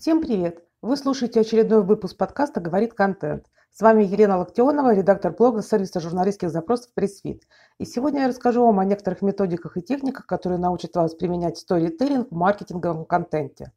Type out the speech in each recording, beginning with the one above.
Всем привет! Вы слушаете очередной выпуск подкаста «Говорит контент». С вами Елена Локтионова, редактор блога сервиса журналистских запросов «Pressfeed». И сегодня я расскажу вам о некоторых методиках и техниках, которые научат вас применять сторителлинг в маркетинговом контенте.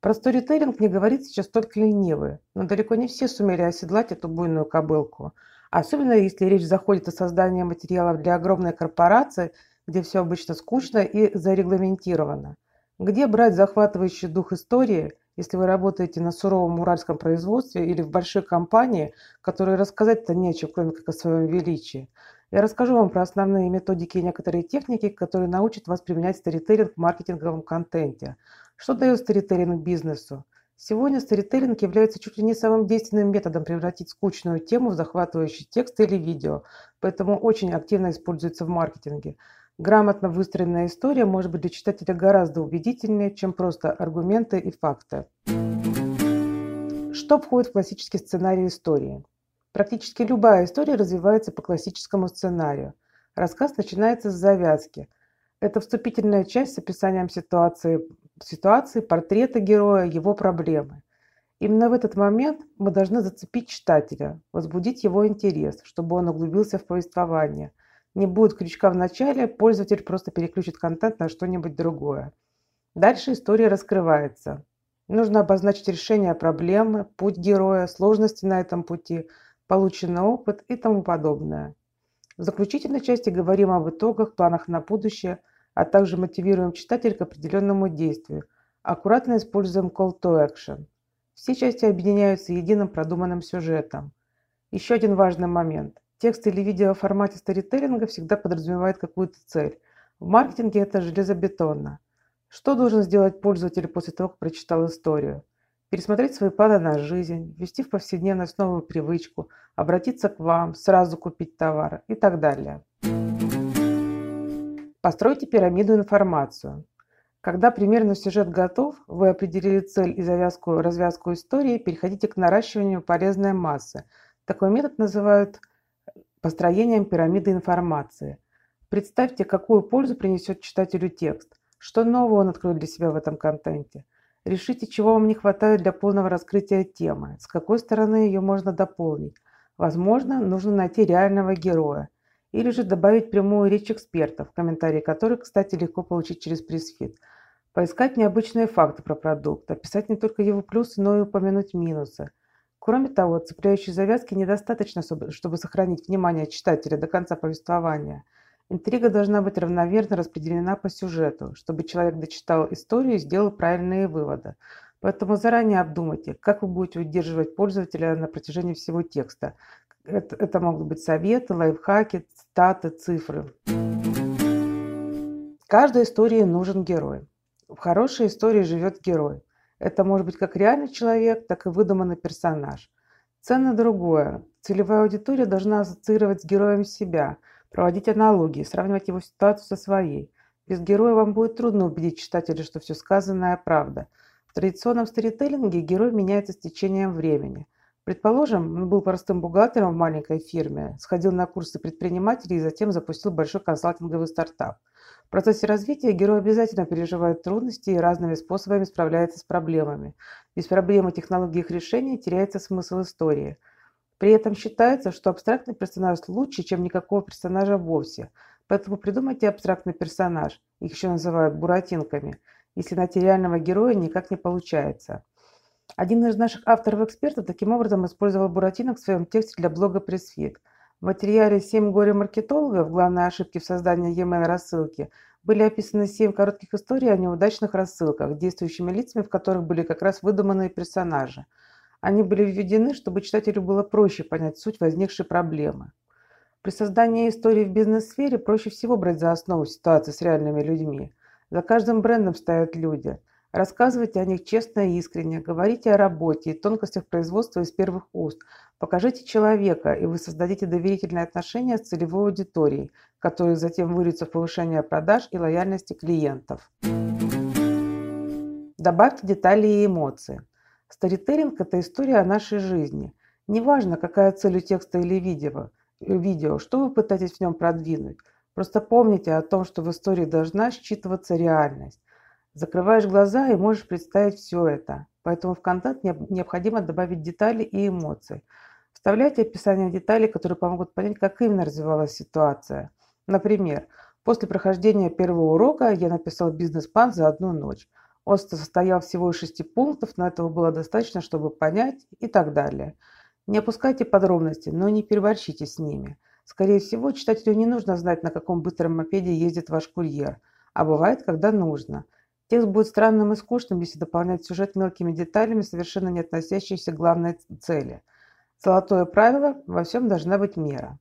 Про сторителлинг не говорит сейчас только ленивый, но далеко не все сумели оседлать эту буйную кобылку. Особенно если речь заходит о создании материалов для огромной корпорации, где все обычно скучно и зарегламентировано. Где брать захватывающий дух истории, если вы работаете на суровом уральском производстве или в большой компании, которой рассказать-то нечего, кроме как о своем величии? Я расскажу вам про основные методики и некоторые техники, которые научат вас применять старителлинг в маркетинговом контенте. Что дает старителлинг бизнесу? Сегодня старителлинг является чуть ли не самым действенным методом превратить скучную тему в захватывающий текст или видео, поэтому очень активно используется в маркетинге. Грамотно выстроенная история может быть для читателя гораздо убедительнее, чем просто аргументы и факты. Что входит в классический сценарий истории? Практически любая история развивается по классическому сценарию. Рассказ начинается с завязки. Это вступительная часть с описанием ситуации, ситуации, портрета героя, его проблемы. Именно в этот момент мы должны зацепить читателя, возбудить его интерес, чтобы он углубился в повествование – не будет крючка в начале, пользователь просто переключит контент на что-нибудь другое. Дальше история раскрывается. Нужно обозначить решение проблемы, путь героя, сложности на этом пути, полученный опыт и тому подобное. В заключительной части говорим об итогах, планах на будущее, а также мотивируем читателя к определенному действию. Аккуратно используем call to action. Все части объединяются единым продуманным сюжетом. Еще один важный момент. Текст или видео в формате сторителлинга всегда подразумевает какую-то цель. В маркетинге это железобетонно. Что должен сделать пользователь после того, как прочитал историю? Пересмотреть свои планы на жизнь, ввести в повседневность новую привычку, обратиться к вам, сразу купить товар и так далее. Постройте пирамиду информацию. Когда примерно сюжет готов, вы определили цель и завязку, развязку истории, переходите к наращиванию полезной массы. Такой метод называют – построением пирамиды информации. Представьте, какую пользу принесет читателю текст, что нового он откроет для себя в этом контенте. Решите, чего вам не хватает для полного раскрытия темы, с какой стороны ее можно дополнить. Возможно, нужно найти реального героя. Или же добавить прямую речь экспертов, комментарии которых, кстати, легко получить через пресс-фит. Поискать необычные факты про продукт, описать не только его плюсы, но и упомянуть минусы – Кроме того, цепляющей завязки недостаточно, чтобы сохранить внимание читателя до конца повествования. Интрига должна быть равномерно распределена по сюжету, чтобы человек дочитал историю и сделал правильные выводы. Поэтому заранее обдумайте, как вы будете удерживать пользователя на протяжении всего текста. Это, это могут быть советы, лайфхаки, цитаты, цифры. Каждой истории нужен герой. В хорошей истории живет герой. Это может быть как реальный человек, так и выдуманный персонаж. Ценно другое. Целевая аудитория должна ассоциировать с героем себя, проводить аналогии, сравнивать его ситуацию со своей. Без героя вам будет трудно убедить читателя, что все сказанное – правда. В традиционном сторителлинге герой меняется с течением времени. Предположим, он был простым бухгалтером в маленькой фирме, сходил на курсы предпринимателей и затем запустил большой консалтинговый стартап – в процессе развития герой обязательно переживает трудности и разными способами справляется с проблемами. Без проблемы технологии их решения теряется смысл истории. При этом считается, что абстрактный персонаж лучше, чем никакого персонажа вовсе. Поэтому придумайте абстрактный персонаж, их еще называют буратинками, если найти реального героя никак не получается. Один из наших авторов-экспертов таким образом использовал буратинок в своем тексте для блога PressFit – в материале «Семь горе-маркетологов. Главные ошибки в создании e-mail рассылки» были описаны семь коротких историй о неудачных рассылках, действующими лицами в которых были как раз выдуманные персонажи. Они были введены, чтобы читателю было проще понять суть возникшей проблемы. При создании истории в бизнес-сфере проще всего брать за основу ситуации с реальными людьми. За каждым брендом стоят люди – Рассказывайте о них честно и искренне, говорите о работе и тонкостях производства из первых уст. Покажите человека, и вы создадите доверительные отношения с целевой аудиторией, которые затем выльются в повышение продаж и лояльности клиентов. Добавьте детали и эмоции. Старителлинг – это история о нашей жизни. Неважно, какая цель у текста или видео, видео, что вы пытаетесь в нем продвинуть. Просто помните о том, что в истории должна считываться реальность. Закрываешь глаза и можешь представить все это. поэтому в контент необходимо добавить детали и эмоции. Вставляйте описание деталей, которые помогут понять, как именно развивалась ситуация. Например, после прохождения первого урока я написал бизнес-план за одну ночь. Он состоял всего из шести пунктов, но этого было достаточно, чтобы понять и так далее. Не опускайте подробности, но не переборщите с ними. Скорее всего, читателю не нужно знать, на каком быстром мопеде ездит ваш курьер, а бывает, когда нужно. Текст будет странным и скучным, если дополнять сюжет мелкими деталями, совершенно не относящимися к главной цели. Золотое правило – во всем должна быть мера.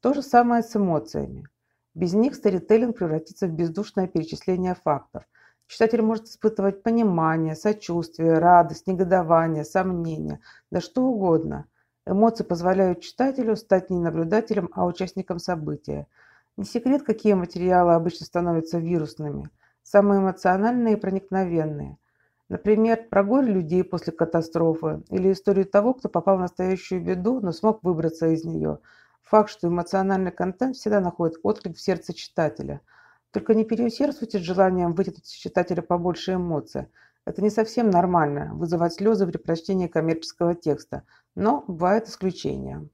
То же самое с эмоциями. Без них старителлинг превратится в бездушное перечисление фактов – Читатель может испытывать понимание, сочувствие, радость, негодование, сомнение, да что угодно. Эмоции позволяют читателю стать не наблюдателем, а участником события. Не секрет, какие материалы обычно становятся вирусными. Самые эмоциональные и проникновенные. Например, про горе людей после катастрофы или историю того, кто попал в настоящую беду, но смог выбраться из нее. Факт, что эмоциональный контент всегда находит отклик в сердце читателя – только не переусердствуйте с желанием вытянуть из читателя побольше эмоций. Это не совсем нормально – вызывать слезы при прочтении коммерческого текста, но бывают исключения.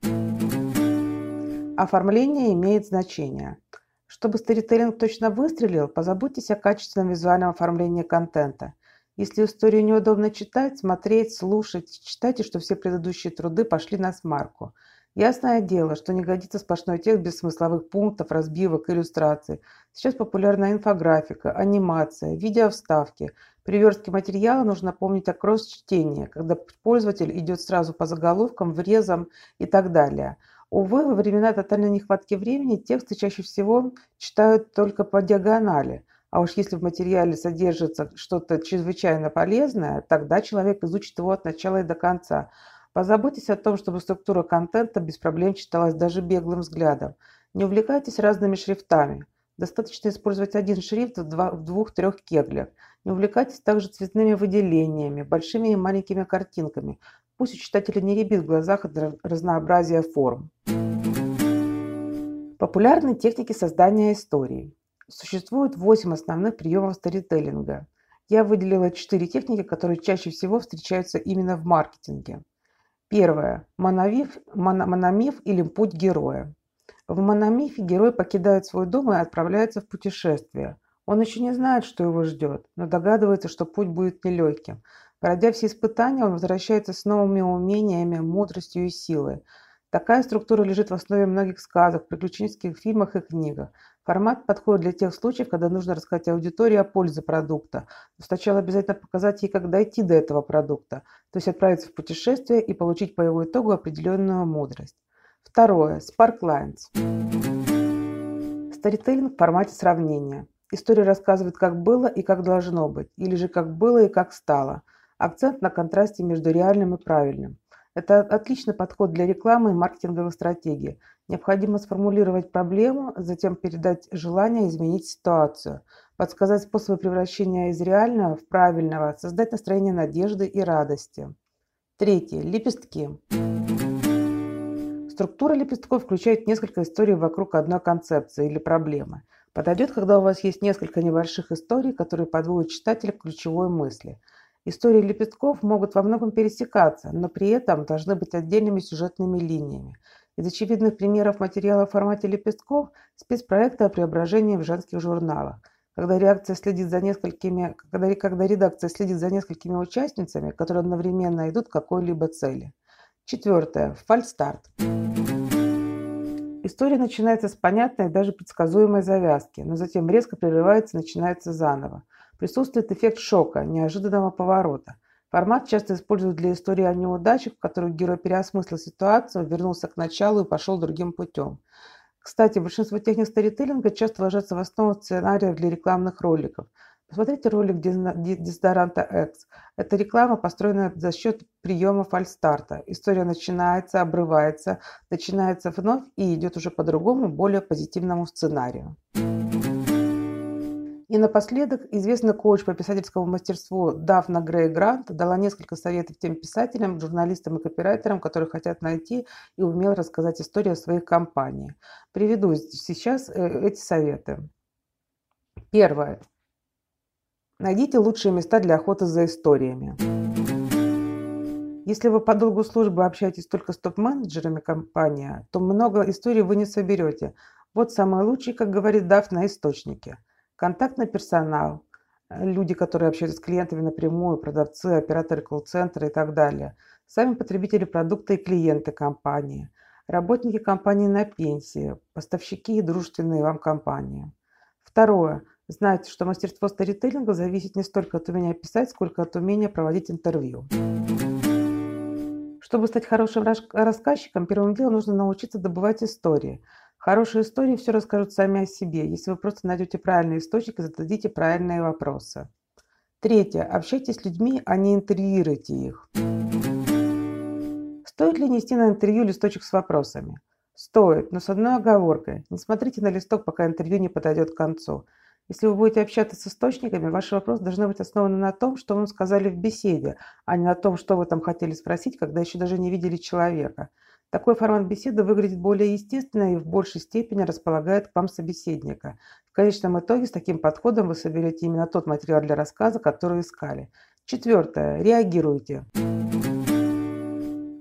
Оформление имеет значение. Чтобы сторителлинг точно выстрелил, позаботьтесь о качественном визуальном оформлении контента. Если историю неудобно читать, смотреть, слушать, читайте, что все предыдущие труды пошли на смарку – Ясное дело, что не годится сплошной текст без смысловых пунктов, разбивок, иллюстраций. Сейчас популярна инфографика, анимация, видеовставки. При верстке материала нужно помнить о кросс-чтении, когда пользователь идет сразу по заголовкам, врезам и так далее. Увы, во времена тотальной нехватки времени тексты чаще всего читают только по диагонали. А уж если в материале содержится что-то чрезвычайно полезное, тогда человек изучит его от начала и до конца – Позаботьтесь о том, чтобы структура контента без проблем читалась даже беглым взглядом. Не увлекайтесь разными шрифтами. Достаточно использовать один шрифт в, двух-трех кеглях. Не увлекайтесь также цветными выделениями, большими и маленькими картинками. Пусть у читателя не рябит в глазах от разнообразия форм. Популярные техники создания истории. Существует 8 основных приемов сторителлинга. Я выделила 4 техники, которые чаще всего встречаются именно в маркетинге. Первое. Мономиф, мономиф или путь героя. В мономифе герой покидает свой дом и отправляется в путешествие. Он еще не знает, что его ждет, но догадывается, что путь будет нелегким. Пройдя все испытания, он возвращается с новыми умениями, мудростью и силой. Такая структура лежит в основе многих сказок, приключенческих фильмах и книгах. Формат подходит для тех случаев, когда нужно рассказать аудитории о пользе продукта. Но сначала обязательно показать ей, как дойти до этого продукта, то есть отправиться в путешествие и получить по его итогу определенную мудрость. Второе. Sparklines. Старителлинг в формате сравнения. История рассказывает, как было и как должно быть, или же как было и как стало. Акцент на контрасте между реальным и правильным. Это отличный подход для рекламы и маркетинговой стратегии. Необходимо сформулировать проблему, затем передать желание изменить ситуацию, подсказать способы превращения из реального в правильного, создать настроение надежды и радости. Третье. Лепестки. Структура лепестков включает несколько историй вокруг одной концепции или проблемы. Подойдет, когда у вас есть несколько небольших историй, которые подводят читателя к ключевой мысли – Истории лепестков могут во многом пересекаться, но при этом должны быть отдельными сюжетными линиями. Из очевидных примеров материала в формате лепестков – спецпроекты о преображении в женских журналах. Когда, реакция следит за несколькими, когда, когда редакция следит за несколькими участницами, которые одновременно идут к какой-либо цели. Четвертое. Фальстарт. История начинается с понятной и даже предсказуемой завязки, но затем резко прерывается и начинается заново. Присутствует эффект шока, неожиданного поворота. Формат часто используют для истории о неудачах, в которых герой переосмыслил ситуацию, вернулся к началу и пошел другим путем. Кстати, большинство техник сторителлинга часто ложатся в основу сценариев для рекламных роликов. Посмотрите ролик дезодоранта X. Это реклама, построенная за счет приема фальстарта. История начинается, обрывается, начинается вновь и идет уже по другому, более позитивному сценарию. И напоследок, известный коуч по писательскому мастерству Дафна Грей Грант дала несколько советов тем писателям, журналистам и копирайтерам, которые хотят найти и умело рассказать историю о своих компаниях. Приведу сейчас э, эти советы. Первое. Найдите лучшие места для охоты за историями. Если вы по долгу службы общаетесь только с топ-менеджерами компании, то много историй вы не соберете. Вот самые лучшие, как говорит Дафна, источники. Контактный персонал, люди, которые общаются с клиентами напрямую, продавцы, операторы колл-центра и так далее. Сами потребители продукта и клиенты компании. Работники компании на пенсии, поставщики и дружественные вам компании. Второе. Знайте, что мастерство сторителлинга зависит не столько от умения писать, сколько от умения проводить интервью. Чтобы стать хорошим рассказчиком, первым делом нужно научиться добывать истории. Хорошие истории все расскажут сами о себе, если вы просто найдете правильный источник и зададите правильные вопросы. Третье. Общайтесь с людьми, а не интервьюируйте их. Стоит ли нести на интервью листочек с вопросами? Стоит, но с одной оговоркой. Не смотрите на листок, пока интервью не подойдет к концу. Если вы будете общаться с источниками, ваш вопрос должны быть основан на том, что вам сказали в беседе, а не на том, что вы там хотели спросить, когда еще даже не видели человека. Такой формат беседы выглядит более естественно и в большей степени располагает к вам собеседника. В конечном итоге с таким подходом вы соберете именно тот материал для рассказа, который искали. Четвертое. Реагируйте.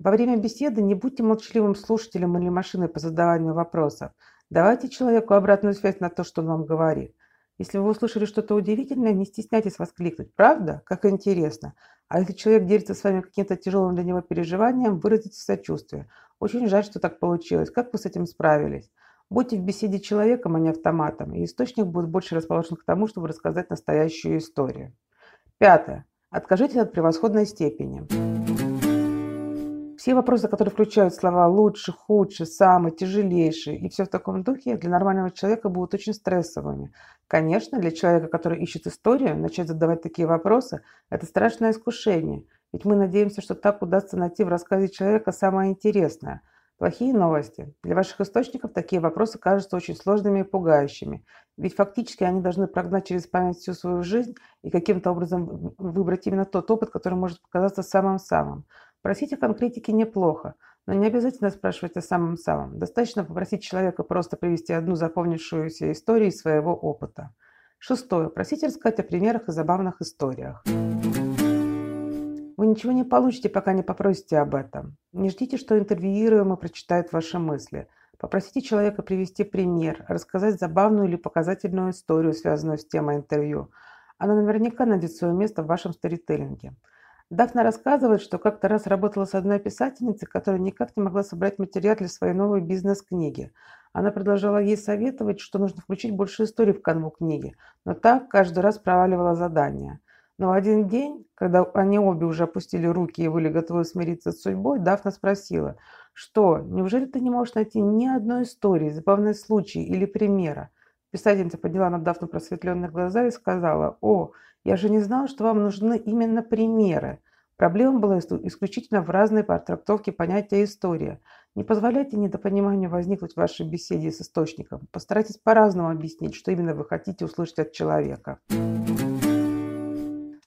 Во время беседы не будьте молчаливым слушателем или машиной по задаванию вопросов. Давайте человеку обратную связь на то, что он вам говорит. Если вы услышали что-то удивительное, не стесняйтесь воскликнуть. Правда? Как интересно. А если человек делится с вами каким-то тяжелым для него переживанием, выразите сочувствие. Очень жаль, что так получилось. Как вы с этим справились? Будьте в беседе человеком, а не автоматом, и источник будет больше расположен к тому, чтобы рассказать настоящую историю. Пятое. Откажитесь от превосходной степени. Все вопросы, которые включают слова «лучше», «худше», «самый», «тяжелейший» и все в таком духе, для нормального человека будут очень стрессовыми. Конечно, для человека, который ищет историю, начать задавать такие вопросы – это страшное искушение. Ведь мы надеемся, что так удастся найти в рассказе человека самое интересное. Плохие новости. Для ваших источников такие вопросы кажутся очень сложными и пугающими. Ведь фактически они должны прогнать через память всю свою жизнь и каким-то образом выбрать именно тот опыт, который может показаться самым-самым. Просить о конкретике неплохо, но не обязательно спрашивать о самом-самом. Достаточно попросить человека просто привести одну запомнившуюся историю из своего опыта. Шестое. Просите рассказать о примерах и забавных историях. Вы ничего не получите, пока не попросите об этом. Не ждите, что интервьюируемый прочитает ваши мысли. Попросите человека привести пример, рассказать забавную или показательную историю, связанную с темой интервью. Она наверняка найдет свое место в вашем сторителлинге. Дафна рассказывает, что как-то раз работала с одной писательницей, которая никак не могла собрать материал для своей новой бизнес-книги. Она продолжала ей советовать, что нужно включить больше историй в канву книги, но так каждый раз проваливала задание. Но в один день, когда они обе уже опустили руки и были готовы смириться с судьбой, Дафна спросила, что, неужели ты не можешь найти ни одной истории, забавной случай или примера? Писательница подняла на Дафну просветленные глаза и сказала, «О, я же не знала, что вам нужны именно примеры. Проблема была исключительно в разной трактовке понятия «история». Не позволяйте недопониманию возникнуть в вашей беседе с источником. Постарайтесь по-разному объяснить, что именно вы хотите услышать от человека.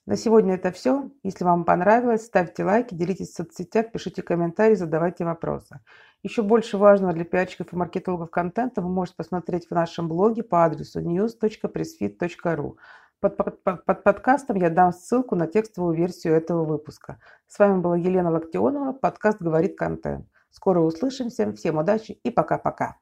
На сегодня это все. Если вам понравилось, ставьте лайки, делитесь в соцсетях, пишите комментарии, задавайте вопросы. Еще больше важного для пиарщиков и маркетологов контента вы можете посмотреть в нашем блоге по адресу news.pressfit.ru. Под, под, под подкастом я дам ссылку на текстовую версию этого выпуска. С вами была Елена Локтионова, подкаст «Говорит контент». Скоро услышимся, всем удачи и пока-пока.